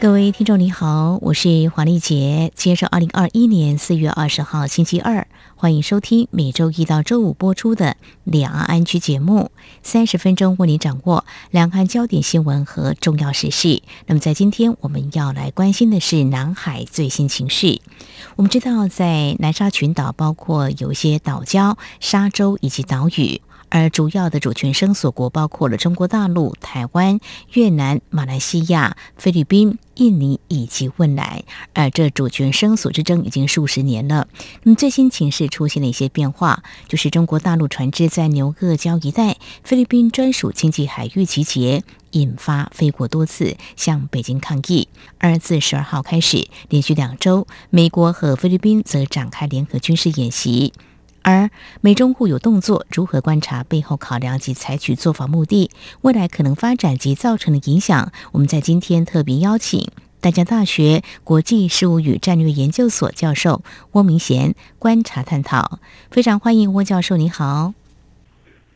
各位听众你好，我是黄丽杰。今天是二零二一年四月二十号星期二，欢迎收听每周一到周五播出的两岸安居节目，三十分钟为你掌握两岸焦点新闻和重要时事。那么在今天我们要来关心的是南海最新情势。我们知道，在南沙群岛，包括有一些岛礁、沙洲以及岛屿。而主要的主权声索国包括了中国大陆、台湾、越南、马来西亚、菲律宾、印尼以及汶莱。而这主权声索之争已经数十年了。那么最新情势出现了一些变化，就是中国大陆船只在牛轭礁一带菲律宾专属经济海域集结，引发菲国多次向北京抗议。而自十二号开始，连续两周，美国和菲律宾则展开联合军事演习。而美中互有动作，如何观察背后考量及采取做法目的，未来可能发展及造成的影响？我们在今天特别邀请大江大学国际事务与战略研究所教授汪明贤观察探讨。非常欢迎汪教授，你好。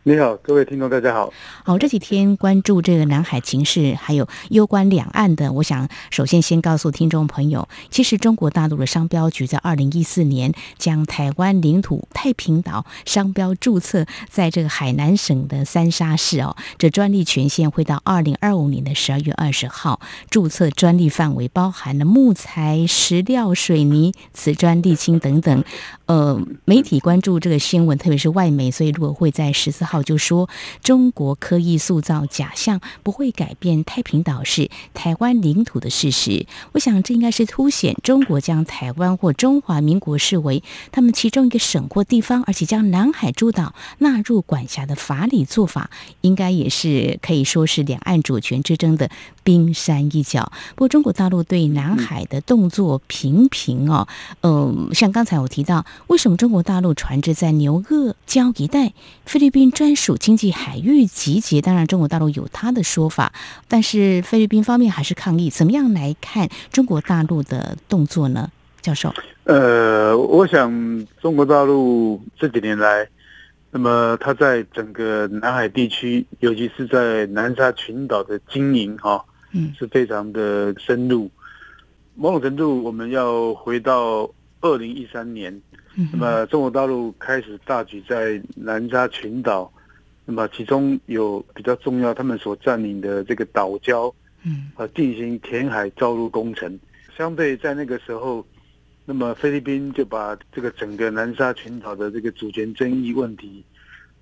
你好，各位听众，大家好。好，这几天关注这个南海情势，还有攸关两岸的，我想首先先告诉听众朋友，其实中国大陆的商标局在二零一四年将台湾领土太平岛商标注册在这个海南省的三沙市哦，这专利权限会到二零二五年的十二月二十号，注册专利范围包含了木材、石料、水泥、瓷砖、沥青等等。呃，媒体关注这个新闻，特别是外媒，所以如果会在十四号就说中国刻意塑造假象，不会改变太平岛是台湾领土的事实。我想这应该是凸显中国将台湾或中华民国视为他们其中一个省或地方，而且将南海诸岛纳入管辖的法理做法，应该也是可以说是两岸主权之争的冰山一角。不过中国大陆对南海的动作频频哦，嗯，像刚才我提到。为什么中国大陆船只在牛轭礁一带菲律宾专属经济海域集结？当然，中国大陆有他的说法，但是菲律宾方面还是抗议。怎么样来看中国大陆的动作呢？教授？呃，我想中国大陆这几年来，那么它在整个南海地区，尤其是在南沙群岛的经营，哈，嗯，是非常的深入。某种程度，我们要回到二零一三年。那么中国大陆开始大举在南沙群岛，那么其中有比较重要，他们所占领的这个岛礁，嗯，啊，进行填海造陆工程。相对在那个时候，那么菲律宾就把这个整个南沙群岛的这个主权争议问题，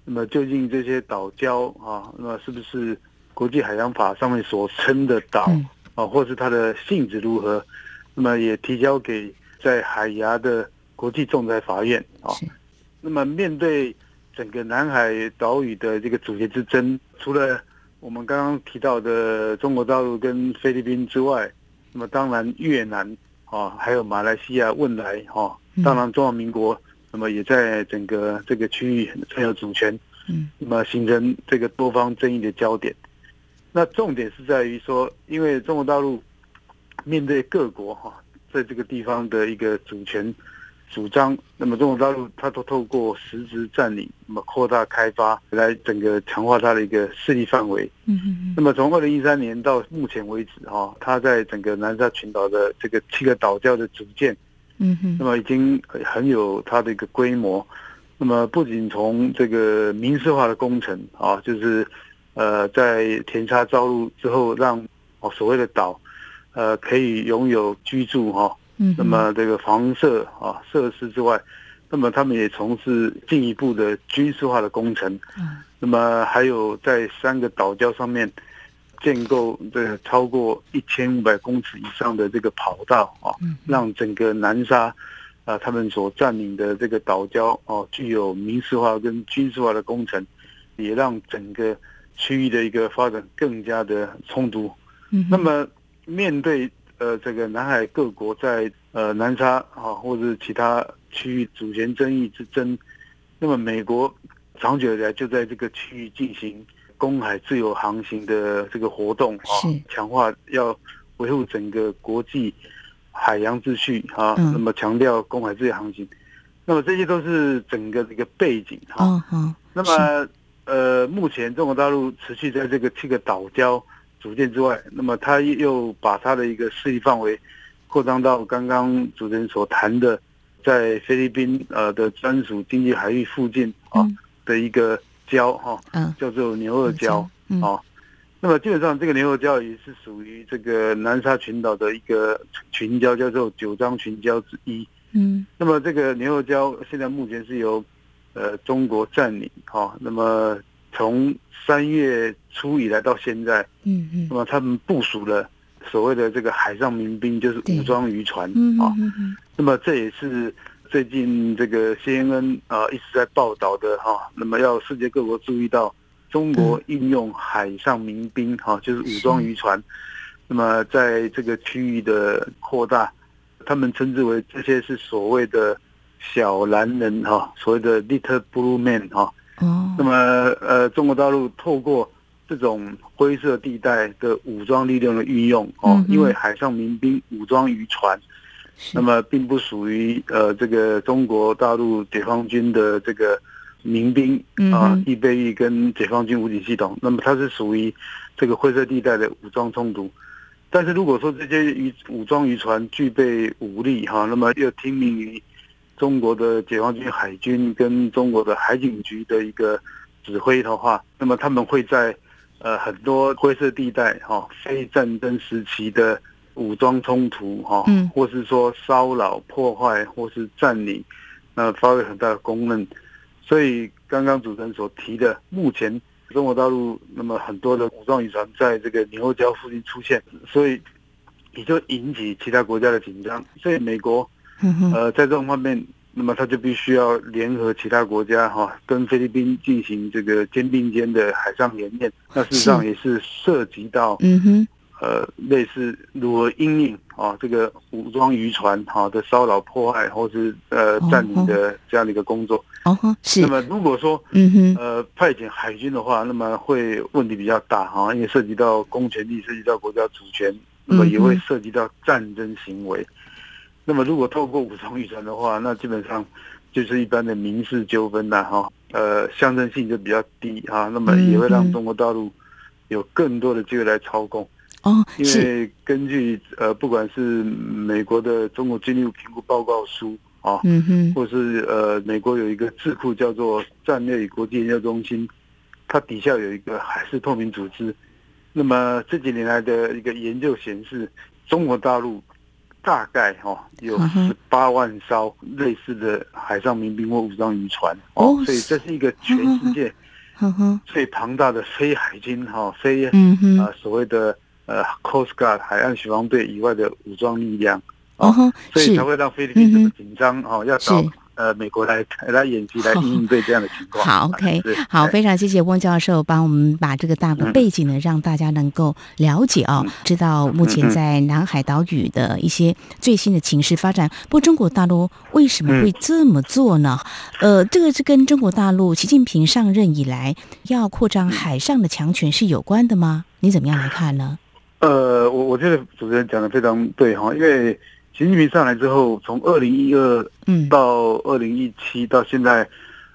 那么究竟这些岛礁啊，那么是不是国际海洋法上面所称的岛啊，或是它的性质如何，那么也提交给在海牙的。国际仲裁法院啊，那么面对整个南海岛屿的这个主权之争，除了我们刚刚提到的中国大陆跟菲律宾之外，那么当然越南啊，还有马来西亚、汶莱哈，当然中华民国，那么也在整个这个区域很有主权，嗯，那么形成这个多方争议的焦点。那重点是在于说，因为中国大陆面对各国哈，在这个地方的一个主权。主张，那么中国大陆它都透过实质占领，那么扩大开发，来整个强化它的一个势力范围。嗯嗯那么从二零一三年到目前为止，哈，它在整个南沙群岛的这个七个岛礁的组建，嗯哼，那么已经很有它的一个规模。那么不仅从这个民事化的工程啊，就是呃在填沙造陆之后，让哦所谓的岛，呃可以拥有居住哈。嗯，那么这个房舍啊设施之外，那么他们也从事进一步的军事化的工程。嗯，那么还有在三个岛礁上面建构这个超过一千五百公尺以上的这个跑道啊，让整个南沙啊他们所占领的这个岛礁哦具有民事化跟军事化的工程，也让整个区域的一个发展更加的充足。嗯，那么面对。呃，这个南海各国在呃南沙啊，或者其他区域主权争议之争，那么美国长久以来就在这个区域进行公海自由航行的这个活动啊，强化要维护整个国际海洋秩序啊，那么强调公海自由航行，那么这些都是整个这个背景哈。那么呃，目前中国大陆持续在这个七个岛礁组建之外，那么他又把他的一个势力范围扩张到刚刚主持人所谈的，在菲律宾呃的专属经济海域附近啊的一个礁哈，叫做牛二礁啊。那么基本上这个牛二礁也是属于这个南沙群岛的一个群礁，叫做九章群礁之一。嗯，那么这个牛二礁现在目前是由呃中国占领哈。那么从三月初以来到现在，嗯嗯，那么他们部署了所谓的这个海上民兵，就是武装渔船啊。那么这也是最近这个 CNN 啊一直在报道的哈。那么要世界各国注意到。中国应用海上民兵，哈，就是武装渔船，那么在这个区域的扩大，他们称之为这些是所谓的小蓝人，哈，所谓的 little blue man，哈，哦，那么呃，中国大陆透过这种灰色地带的武装力量的运用，哦，因为海上民兵武装渔船，那么并不属于呃这个中国大陆解放军的这个。民兵啊，预备役跟解放军武警系统，那么它是属于这个灰色地带的武装冲突。但是如果说这些渔武装渔船具备武力哈，那么又听命于中国的解放军海军跟中国的海警局的一个指挥的话，那么他们会在呃很多灰色地带哈，非战争时期的武装冲突哈，或是说骚扰、破坏或是占领，那发挥很大的功能。所以，刚刚主持人所提的，目前中国大陆那么很多的武装渔船在这个牛礁附近出现，所以也就引起其他国家的紧张。所以，美国呃在这种方面，那么他就必须要联合其他国家哈，跟菲律宾进行这个肩并肩的海上演练。那事实上也是涉及到嗯哼。呃，类似如何应应啊，这个武装渔船哈的骚扰、破坏或是呃占领的这样的一个工作。哦，是。那么如果说嗯哼呃派遣海军的话，那么会问题比较大哈，因为涉及到公权力，涉及到国家主权，那么也会涉及到战争行为。那么如果透过武装渔船的话，那基本上就是一般的民事纠纷呐哈，呃，象征性就比较低哈，那么也会让中国大陆有更多的机会来操控。哦，因为根据呃，不管是美国的中国军力评估报告书啊，嗯哼，或是呃，美国有一个智库叫做战略与国际研究中心，它底下有一个海事透明组织。那么这几年来的一个研究显示，中国大陆大概哈有十八万艘类似的海上民兵或武装渔船哦，所以这是一个全世界最庞大的非海军哈非啊所谓的。呃，Coast Guard 海岸巡防队以外的武装力量，哦，所以才会让菲律宾这么紧张哦，要找呃美国来来演习来应对这样的情况。好，OK，好，非常谢谢翁教授帮我们把这个大的背景呢，让大家能够了解哦，知道目前在南海岛屿的一些最新的情势发展。不过中国大陆为什么会这么做呢？呃，这个是跟中国大陆习近平上任以来要扩张海上的强权是有关的吗？你怎么样来看呢？呃，我我觉得主持人讲的非常对哈，因为习近平上来之后，从二零一二嗯到二零一七到现在，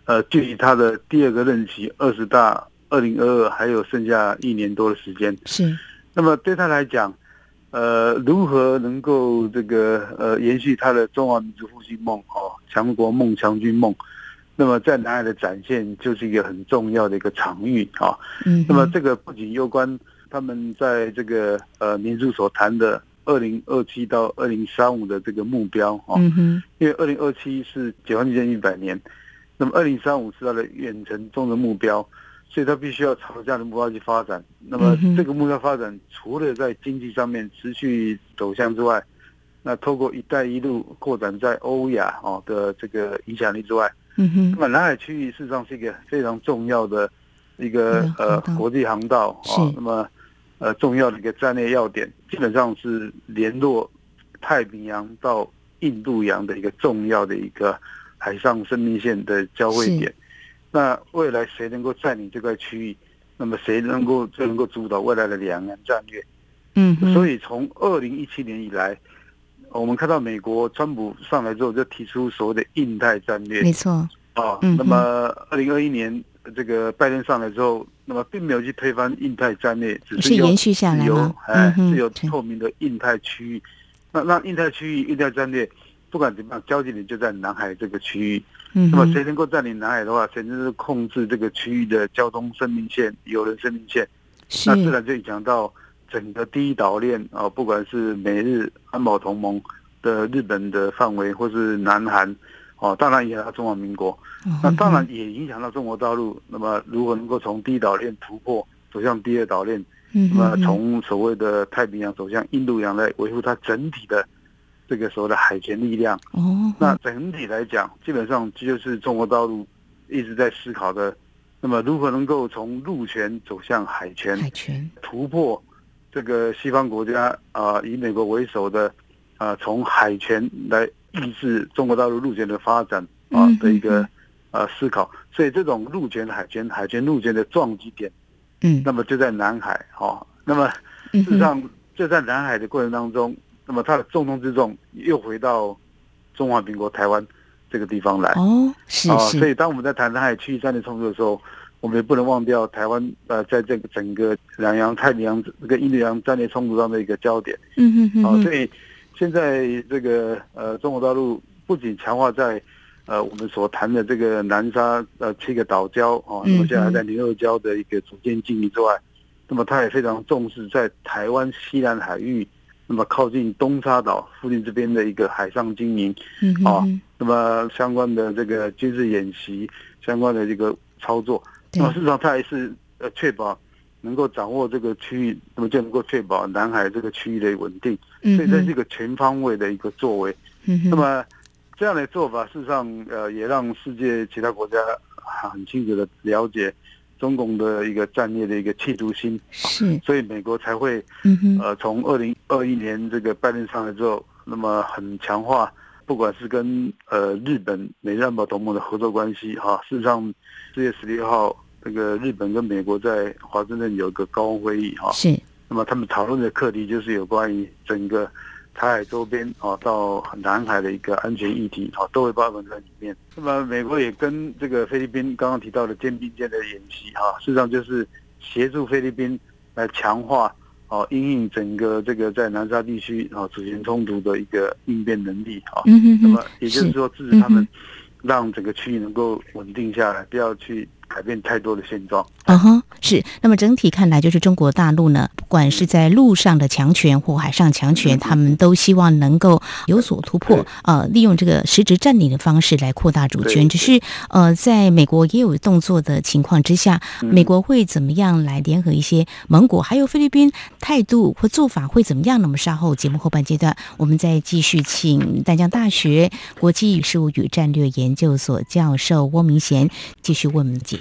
呃，距离他的第二个任期二十大二零二二还有剩下一年多的时间。是，那么对他来讲，呃，如何能够这个呃延续他的中华民族复兴梦哦，强国梦、强军梦，那么在南海的展现就是一个很重要的一个场域啊。嗯，那么这个不仅攸关。他们在这个呃民主所谈的二零二七到二零三五的这个目标哈，因为二零二七是解放军一百年，那么二零三五是它的远程中的目标，所以它必须要朝这样的目标去发展。那么这个目标发展除了在经济上面持续走向之外，那透过“一带一路”扩展在欧亚哦的这个影响力之外，那么南海区域事实上是一个非常重要的一个呃国际航道啊，那么。呃，重要的一个战略要点，基本上是联络太平洋到印度洋的一个重要的一个海上生命线的交汇点。那未来谁能够占领这块区域，那么谁能够就能够主导未来的两岸战略。嗯，所以从二零一七年以来，我们看到美国川普上来之后就提出所谓的印太战略，没错。啊，那么二零二一年这个拜登上来之后，那么并没有去推翻印太战略，只是延续下来吗？哎，是有透明的印太区域。那那印太区域印太战略，不管怎么样，交集点就在南海这个区域。嗯，那么谁能够占领南海的话，谁能控制这个区域的交通生命线、有人生命线，那自然就影响到整个第一岛链啊，不管是美日安保同盟的日本的范围，或是南韩。哦，当然也到中华民国，那当然也影响到中国大陆。那么，如何能够从第一岛链突破走向第二岛链？那么，从所谓的太平洋走向印度洋来维护它整体的这个所谓的海权力量。哦，那整体来讲，基本上这就是中国大陆一直在思考的。那么，如何能够从陆权走向海权？海权突破这个西方国家啊，以美国为首的啊，从海权来。抑制中国大陆陆权的发展啊的一个呃思考，所以这种陆权、海权、海权陆权的撞击点，嗯，那么就在南海哈。那么事实上就在南海的过程当中，那么它的重中之重又回到中华民国台湾这个地方来哦，是啊。所以当我们在谈南海区域战略冲突的时候，我们也不能忘掉台湾呃，在这个整个两洋、太平洋这个印度洋战略冲突上的一个焦点。嗯嗯嗯。啊所以。现在这个呃，中国大陆不仅强化在呃我们所谈的这个南沙呃七个岛礁啊，那么现在还在牛肉礁的一个组建经营之外，那么它也非常重视在台湾西南海域，那么靠近东沙岛附近这边的一个海上经营啊，那么相关的这个军事演习相关的这个操作，那么事实上它也是呃确保。能够掌握这个区域，那么就能够确保南海这个区域的稳定。所以这是一个全方位的一个作为。那么这样的做法，事实上呃也让世界其他国家很清楚的了解中共的一个战略的一个企图心。是。所以美国才会呃从二零二一年这个拜登上来之后，那么很强化，不管是跟呃日本美日安保同盟的合作关系哈。事实上，四月十六号。这个日本跟美国在华盛顿有一个高峰会议哈，是。那么他们讨论的课题就是有关于整个台海周边啊到南海的一个安全议题啊，都会包含在里面。那么美国也跟这个菲律宾刚刚提到的肩并肩的演习哈，事实上就是协助菲律宾来强化哦，应应整个这个在南沙地区啊主权冲突的一个应变能力啊。嗯嗯那么也就是说支持他们，让整个区域能够稳定下来，不要去。改变太多的现状。嗯哼，是。那么整体看来，就是中国大陆呢，不管是在陆上的强权或海上强权，他们都希望能够有所突破，呃，利用这个实质占领的方式来扩大主权。只是呃，在美国也有动作的情况之下，美国会怎么样来联合一些盟国，还有菲律宾态度或做法会怎么样？那么稍后节目后半阶段，我们再继续请丹江大学国际事务与战略研究所教授翁明贤继续为我们解。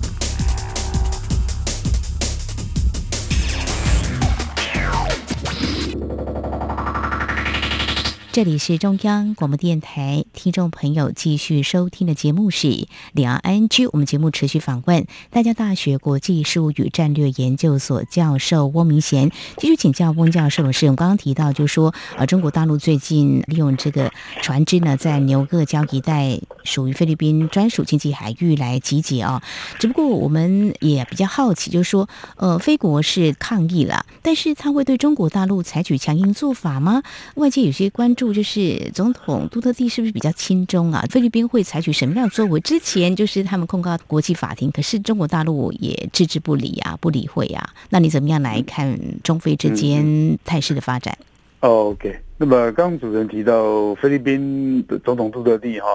这里是中央广播电台，听众朋友继续收听的节目是两岸 NG。我们节目持续访问大江大学国际事务与战略研究所教授翁明贤，继续请教翁教授的是，我刚刚提到，就说，呃，中国大陆最近利用这个船只呢，在牛各礁一带属于菲律宾专属经济海域来集结啊。只不过我们也比较好奇，就是说，呃，菲国是抗议了，但是他会对中国大陆采取强硬做法吗？外界有些关注。就是总统杜特地是不是比较轻中啊？菲律宾会采取什么样的作为？之前就是他们控告国际法庭，可是中国大陆也置之不理啊，不理会啊。那你怎么样来看中菲之间态势的发展？OK，那么刚主持人提到菲律宾的总统杜特地哈，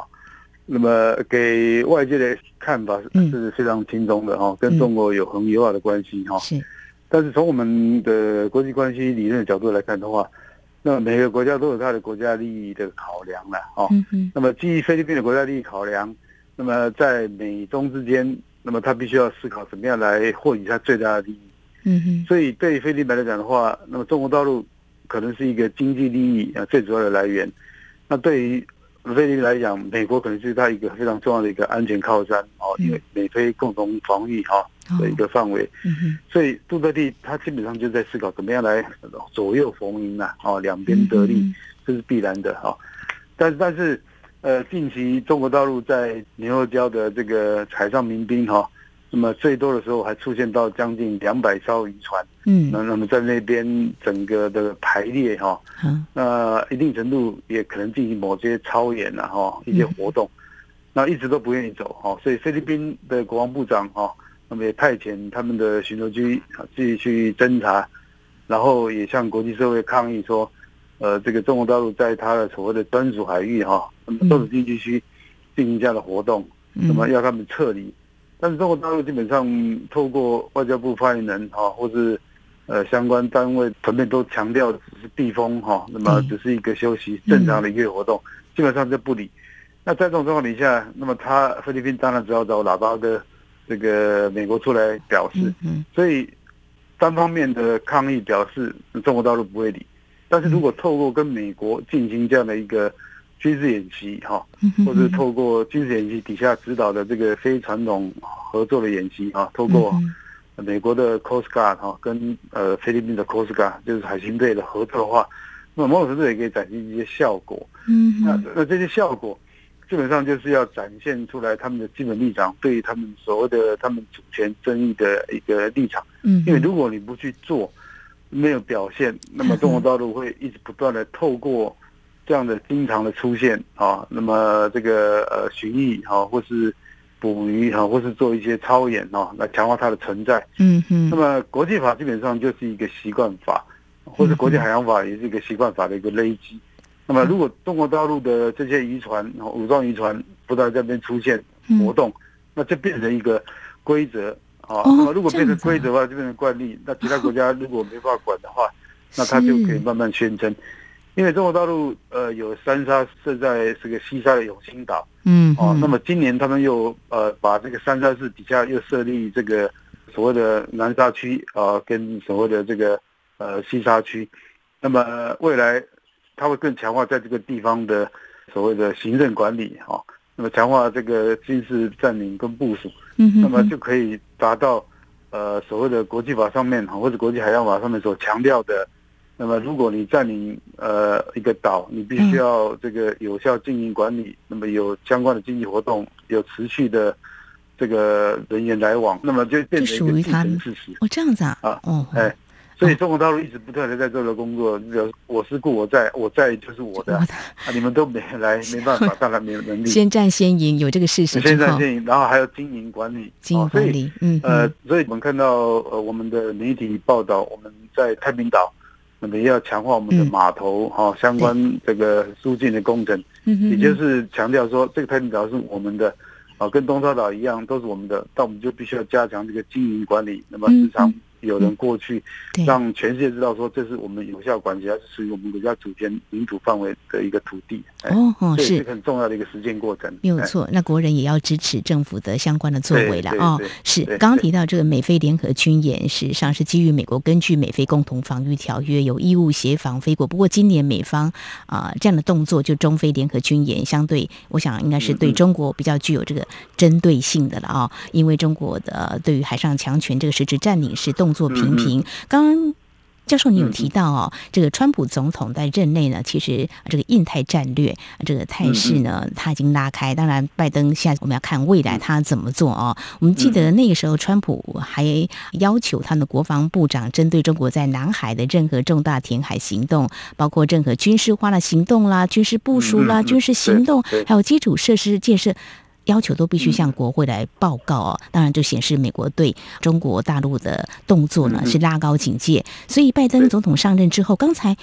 那么给外界的看法是非常轻中的哈，跟中国有很友好的关系哈。是，但是从我们的国际关系理论的角度来看的话。那每个国家都有它的国家利益的考量了哦。那么基于菲律宾的国家利益考量，那么在美中之间，那么他必须要思考怎么样来获取他最大的利益。嗯哼。所以对菲律宾来讲的话，那么中国大陆可能是一个经济利益啊最主要的来源。那对于菲律宾来讲，美国可能是他一个非常重要的一个安全靠山哦，因为美菲共同防御哈的一个范围。嗯。所以杜特地他基本上就在思考怎么样来左右逢迎呐，哦，两边得利，这是必然的哈。但是但是。呃，近期中国大陆在牛肉礁的这个海上民兵哈，那么最多的时候还出现到将近两百艘渔船，嗯，那那么在那边整个的排列哈，嗯，那一定程度也可能进行某些操演啊哈一些活动，那一直都不愿意走哈，所以菲律宾的国防部长哈，那么也派遣他们的巡逻机啊自己去侦查，然后也向国际社会抗议说。呃，这个中国大陆在它的所谓的专属海域哈，那么都是经济区进行这样的活动，那么要他们撤离。但是中国大陆基本上透过外交部发言人哈，或是呃相关单位层面都强调只是避风哈，那么只是一个休息正常的一个活动，基本上就不理。那在这种状况底下，那么他菲律宾当然只好找喇叭的这个美国出来表示，所以单方面的抗议表示中国大陆不会理。但是如果透过跟美国进行这样的一个军事演习，哈，或者透过军事演习底下指导的这个非传统合作的演习，哈，透过美国的 Coast Guard 哈跟呃菲律宾的 Coast Guard 就是海巡队的合作的话，那么某种程度也可以展现一些效果。嗯，那那这些效果基本上就是要展现出来他们的基本立场，对于他们所谓的他们主权争议的一个立场。嗯，因为如果你不去做。没有表现，那么中国大陆会一直不断的透过这样的经常的出现啊，那么这个呃巡弋啊，或是捕鱼啊，或是做一些操演啊，来强化它的存在。嗯哼。那么国际法基本上就是一个习惯法，或者国际海洋法也是一个习惯法的一个累积。那么如果中国大陆的这些渔船、武装渔船不断在这边出现活动，那就变成一个规则。啊，那么如果变成规则的话，就变成惯例。那其他国家如果没办法管的话，那他就可以慢慢宣称。因为中国大陆呃有三沙设在这个西沙的永兴岛，嗯，哦，那么今年他们又呃把这个三沙市底下又设立这个所谓的南沙区啊，跟所谓的这个呃西沙区，那么未来他会更强化在这个地方的所谓的行政管理哈。那么强化这个军事占领跟部署，那么就可以达到，呃，所谓的国际法上面或者国际海洋法上面所强调的，那么如果你占领呃一个岛，你必须要这个有效经营管理，那么有相关的经济活动，有持续的这个人员来往，那么就变成一个既成事实。哦，这样子啊？啊，哦，哎。所以中国大陆一直不断的在做的工作，就我是故我在，我在就是我的啊，你们都没来，没办法，当然没有能力。先占先赢，有这个事实先占先赢，然后还有经营管理，经营管理，嗯，呃，所以我们看到呃我们的媒体报道，我们在太平岛，那么要强化我们的码头哈，相关这个疏浚的工程，嗯也就是强调说这个太平岛是我们的，啊，跟东沙岛一样都是我们的，但我们就必须要加强这个经营管理，那么时常。有人过去，让全世界知道说这是我们有效管辖，是属于我们国家主权领土范围的一个土地。哦哦，是很重要的一个实践过程。没有错，那国人也要支持政府的相关的作为了哦。是，刚刚提到这个美菲联合军演，事实上是基于美国根据美菲共同防御条约有义务协防菲国。不过今年美方啊这样的动作，就中非联合军演，相对我想应该是对中国比较具有这个针对性的了啊，因为中国的对于海上强权这个实质占领是动。做频频，刚刚教授你有提到哦，这个川普总统在任内呢，其实这个印太战略这个态势呢，他已经拉开。当然，拜登现在我们要看未来他怎么做哦。我们记得那个时候，川普还要求他的国防部长针对中国在南海的任何重大填海行动，包括任何军事化的行动啦、军事部署啦、军事行动，还有基础设施建设。要求都必须向国会来报告哦，当然就显示美国对中国大陆的动作呢是拉高警戒。所以拜登总统上任之后，刚才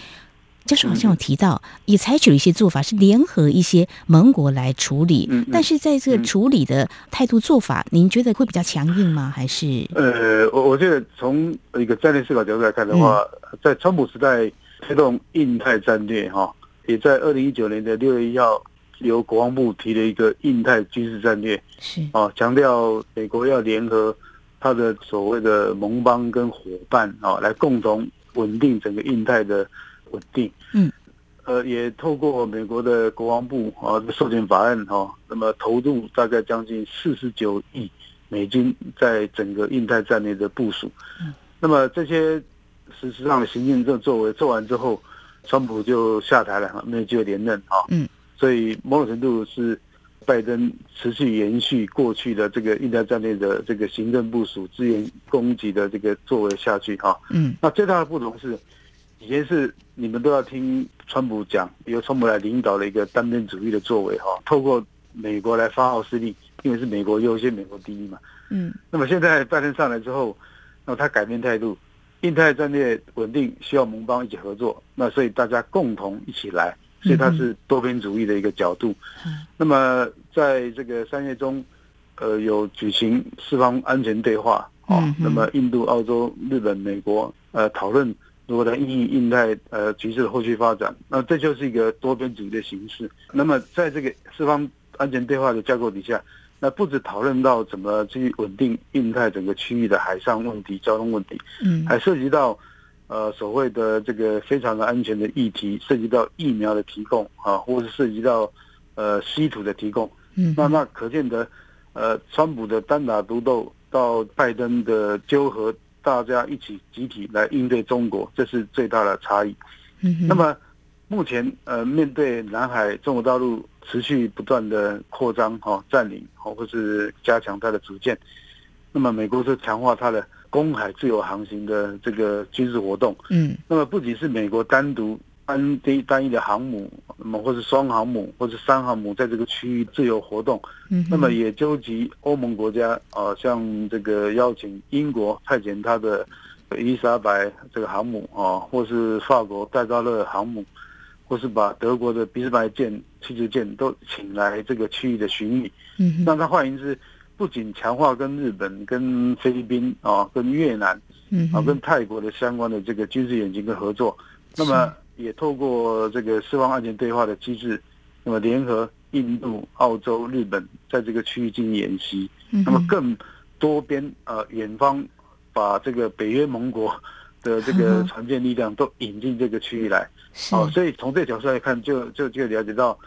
教授好像有提到，也采取了一些做法，是联合一些盟国来处理。但是在这个处理的态度做法，您觉得会比较强硬吗？还是？呃，我我觉得从一个战略思考角度来看的话，在川普时代推动印太战略哈，也在二零一九年的六月一号。由国防部提了一个印太军事战略，是啊，强调美国要联合他的所谓的盟邦跟伙伴啊，来共同稳定整个印太的稳定。嗯，呃，也透过美国的国防部啊授权法案哈，那么投入大概将近四十九亿美金在整个印太战略的部署。嗯，那么这些实质上的行政政作为做完之后，川普就下台了，没有机会连任啊。嗯，所以某种程度是拜登持续延续过去的这个印太战略的这个行政部署、资源供给的这个作为下去哈。嗯，那最大的不同是，以前是你们都要听川普讲，由川普来领导的一个单边主义的作为哈，透过美国来发号施令，因为是美国优先、美国第一嘛。嗯，那么现在拜登上来之后，那他改变态度，印太战略稳定需要盟邦一起合作，那所以大家共同一起来，所以它是多边主义的一个角度。嗯那么在这个三月中，呃，有举行四方安全对话哦嗯，那么印度、澳洲、日本、美国呃讨论如何来应应印太呃局势的后续发展，那这就是一个多边主义的形式。那么在这个四方安全对话的架构底下。那不止讨论到怎么去稳定印太整个区域的海上问题、交通问题，嗯，还涉及到呃所谓的这个非常的安全的议题，涉及到疫苗的提供啊，或是涉及到呃稀土的提供。嗯，那那可见得，呃，川普的单打独斗到拜登的纠合，大家一起集体来应对中国，这是最大的差异。嗯哼，那么目前呃，面对南海中国大陆持续不断的扩张哈、占领哦，或是加强它的主建，那么美国是强化它的公海自由航行的这个军事活动。嗯那么不仅是美国单独单一单一的航母，那么或是双航母或是三航母在这个区域自由活动，嗯，那么也纠集欧盟国家啊，像这个邀请英国派遣他的伊丽莎白这个航母啊，或是法国戴高乐航母，或是把德国的俾斯麦舰、驱逐舰都请来这个区域的巡弋。嗯哼，那他换言之，不仅强化跟日本、跟菲律宾啊、跟越南啊、跟泰国的相关的这个军事演习跟合作，那么也透过这个四方安全对话的机制，那么联合印度、澳洲、日本在这个区域进行演习，那么更多边呃远方把这个北约盟国的这个船舰力量都引进这个区域来。是。哦，所以从这个角度来看，就就就了解到，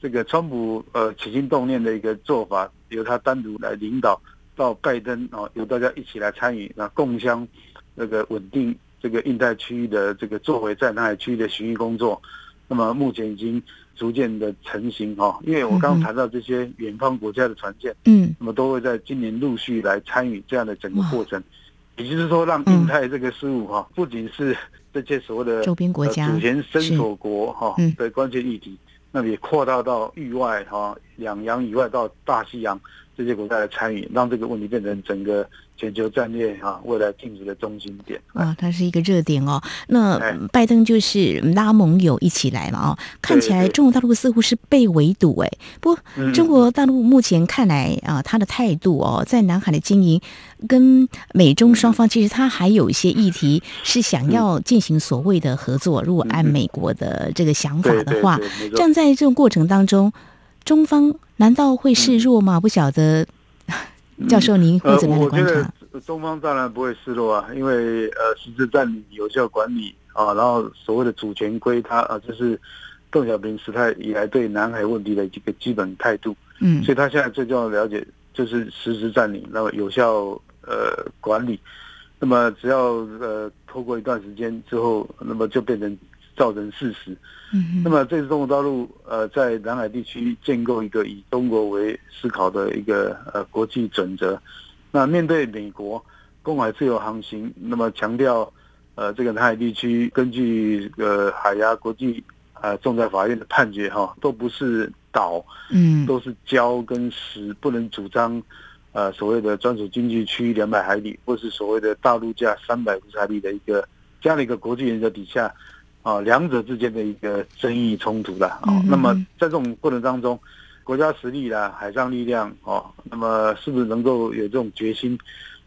这个川普呃起心动念的一个做法，由他单独来领导，到拜登哦，由大家一起来参与，那共襄那个稳定这个印太区域的这个作为在南海区域的巡弋工作，那么目前已经逐渐的成型哈、哦，因为我刚刚谈到这些远方国家的船舰，嗯。那么都会在今年陆续来参与这样的整个过程，也就是说，让印太这个事务哈、不仅是这些所谓的周边国家呃主权伸索国哈嗯。的关键议题，那也扩大到域外哈两洋以外到大西洋这些国家的参与，让这个问题变成整个全球战略啊未来进入的中心点。啊，它是一个热点哦。那哎拜登就是拉盟友一起来嘛，哦，看起来中国大陆似乎是被围堵哎。不过嗯中国大陆目前看来啊，他的态度哦，在南海的经营跟美中双方其实他还有一些议题是想要进行所谓的合作。如果按美国的这个想法的话对，没错这样在这种过程当中，中方难道会示弱吗？不晓得。教授，您会呃，怎么样的我觉观察？得中方当然不会示弱啊，因为呃，实质占领、有效管理啊，然后所谓的主权归他啊，这是邓小平时代以来对南海问题的一个基本态度。嗯所以他现在最重要的了解就是实质占领，那么有效呃管理，那么只要呃透过一段时间之后，那么就变成造成事实。嗯那么这次中国大陆呃在南海地区建构一个以中国为思考的一个呃国际准则。那面对美国公海自由航行，那么强调呃这个南海地区根据呃海牙国际呃仲裁法院的判决哈，都不是岛，嗯都是礁跟石，不能主张呃所谓的专属经济区两百海里，或是所谓的大陆架三百五十海里的一个这样的一个国际原则底下。啊，两者之间的一个争议冲突了。哦嗯，那么在这种过程当中，国家实力啦、海上力量哦，那么是不是能够有这种决心，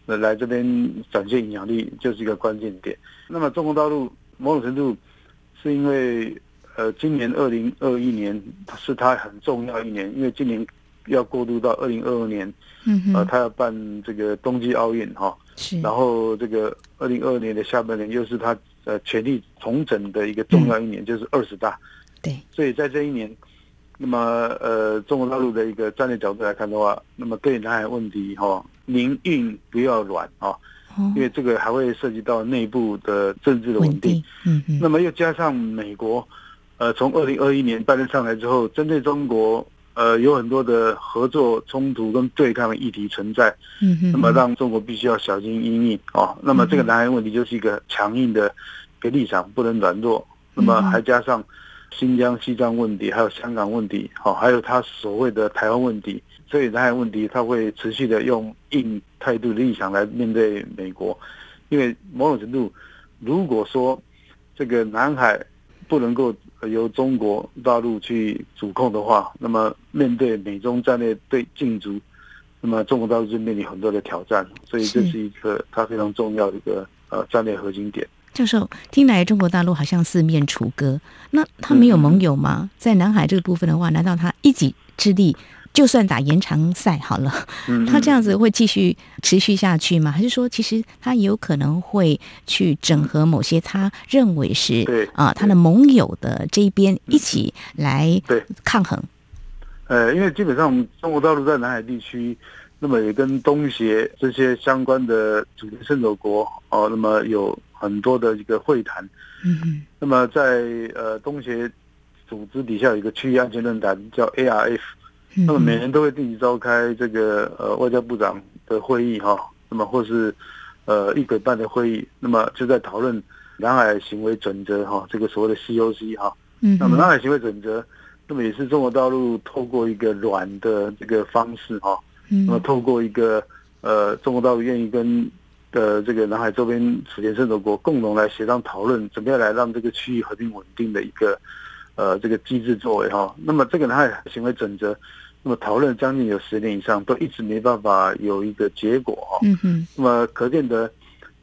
呃，来这边展现影响力，就是一个关键点。那么中国大陆某种程度是因为呃，今年二零二一年是它很重要一年，因为今年要过渡到二零二二年，嗯哼，呃，他要办这个冬季奥运哈，是，然后这个二零二二年的下半年又是他呃权力重整的一个重要一年，就是二十大，对，所以在这一年，那么呃，中国大陆的一个战略角度来看的话，那么对南海问题哈，宁硬不要软啊。因为这个还会涉及到内部的政治的稳定，嗯嗯，那么又加上美国，呃，从二零二一年拜登上来之后，针对中国，呃，有很多的合作冲突跟对抗的议题存在，嗯哼，那么让中国必须要小心应应哦。那么这个南海问题就是一个强硬的一个立场，不能软弱。那么还加上新疆、西藏问题，还有香港问题，好，还有他所谓的台湾问题。所以南海问题，他会持续的用硬态度的立场来面对美国，因为某种程度，如果说这个南海不能够由中国大陆去主控的话，那么面对美中战略对竞逐，那么中国大陆就面临很多的挑战。所以这是一个它非常重要的一个呃战略核心点。教授，听来中国大陆好像四面楚歌，那他没有盟友吗？在南海这个部分的话，难道他一己之力？就算打延长赛好了，他这样子会继续持续下去吗？还是说，其实他有可能会去整合某些他认为是啊他的盟友的这一边一起来抗衡？呃，因为基本上中国大陆在南海地区，那么也跟东协这些相关的主权伸手国哦，那么有很多的一个会谈。嗯嗯。那么在呃东协组织底下有一个区域安全论坛，叫 ARF。那么每年都会定期召开这个呃外交部长的会议哈，那么或是呃一轨办的会议，那么就在讨论南海行为准则哈，这个所谓的 COC 哈，嗯，那么南海行为准则，那么也是中国大陆透过一个软的这个方式哈，嗯，那么透过一个呃中国大陆愿意跟的这个南海周边主权争夺国共同来协商讨论，怎么样来让这个区域和平稳定的一个呃这个机制作为哈，那么这个南海行为准则。那么讨论将近有十年以上，都一直没办法有一个结果哈。嗯哼。那么可见得，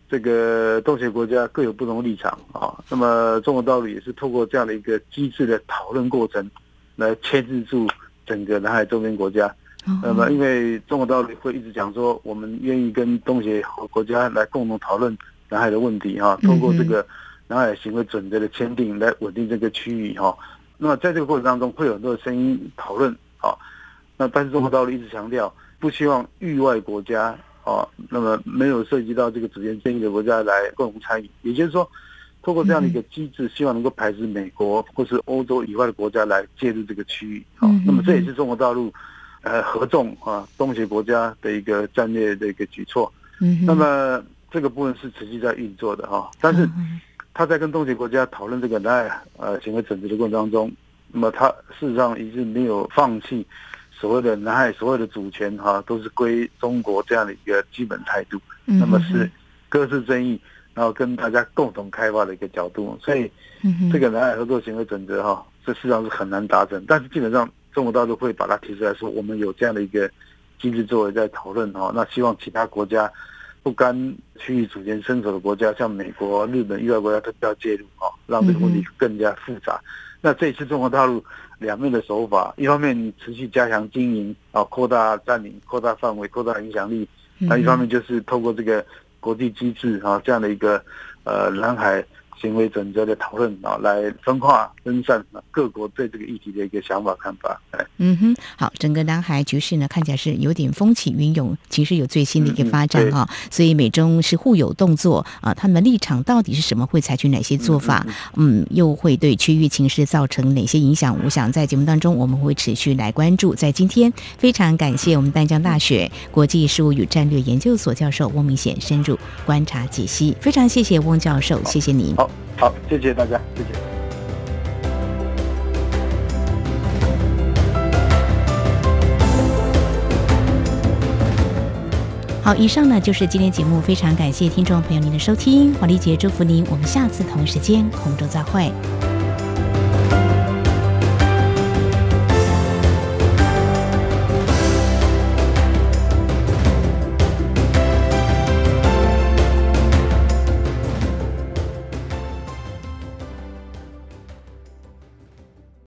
这个东协国家各有不同立场啊。那么中国道路也是透过这样的一个机制的讨论过程，来牵制住整个南海周边国家。那么因为中国大陆会一直讲说，我们愿意跟东协国家来共同讨论南海的问题哈。通过这个南海行为准则的签订，来稳定这个区域哈。那么在这个过程当中，会有很多声音讨论啊。那但是中国大陆一直强调，不希望域外国家啊，那么没有涉及到这个主权争议的国家来共同参与。也就是说，通过这样的一个机制，希望能够排斥美国或是欧洲以外的国家来介入这个区域。啊，那么这也是中国大陆呃合纵啊东协国家的一个战略的一个举措。嗯，那么这个部分是持续在运作的哈。但是他在跟东协国家讨论这个南海呃行为准则的过程当中，那么他事实上一直没有放弃。所谓的南海所有的主权哈，都是归中国这样的一个基本态度，那么是搁置争议，然后跟大家共同开发的一个角度，所以这个南海合作行为准则哈，这实际上是很难达成。但是基本上中国大陆会把它提出来说，我们有这样的一个机制作为在讨论哈，那希望其他国家不甘区域主权伸手的国家，像美国、日本、域外国家都不要介入啊，让这个问题更加复杂。那这一次中国大陆。两面的手法，一方面持续加强经营啊，扩大占领、扩大范围、扩大影响力；那一方面就是透过这个国际机制啊，这样的一个呃南海。行为准则的讨论啊，来分化分散各国对这个议题的一个想法看法。哎，嗯哼，好，整个南海局势呢，看起来是有点风起云涌，其实有最新的一个发展哈。所以美中是互有动作啊，他们的立场到底是什么？会采取哪些做法？嗯，又会对区域情势造成哪些影响？我想在节目当中我们会持续来关注。在今天，非常感谢我们淡江大学国际事务与战略研究所教授翁明显深入观察解析，非常谢谢翁教授，谢谢您。好，谢谢大家，谢谢。好，以上呢就是今天节目，非常感谢听众朋友您的收听，黄丽杰祝福您，我们下次同一时间空中再会。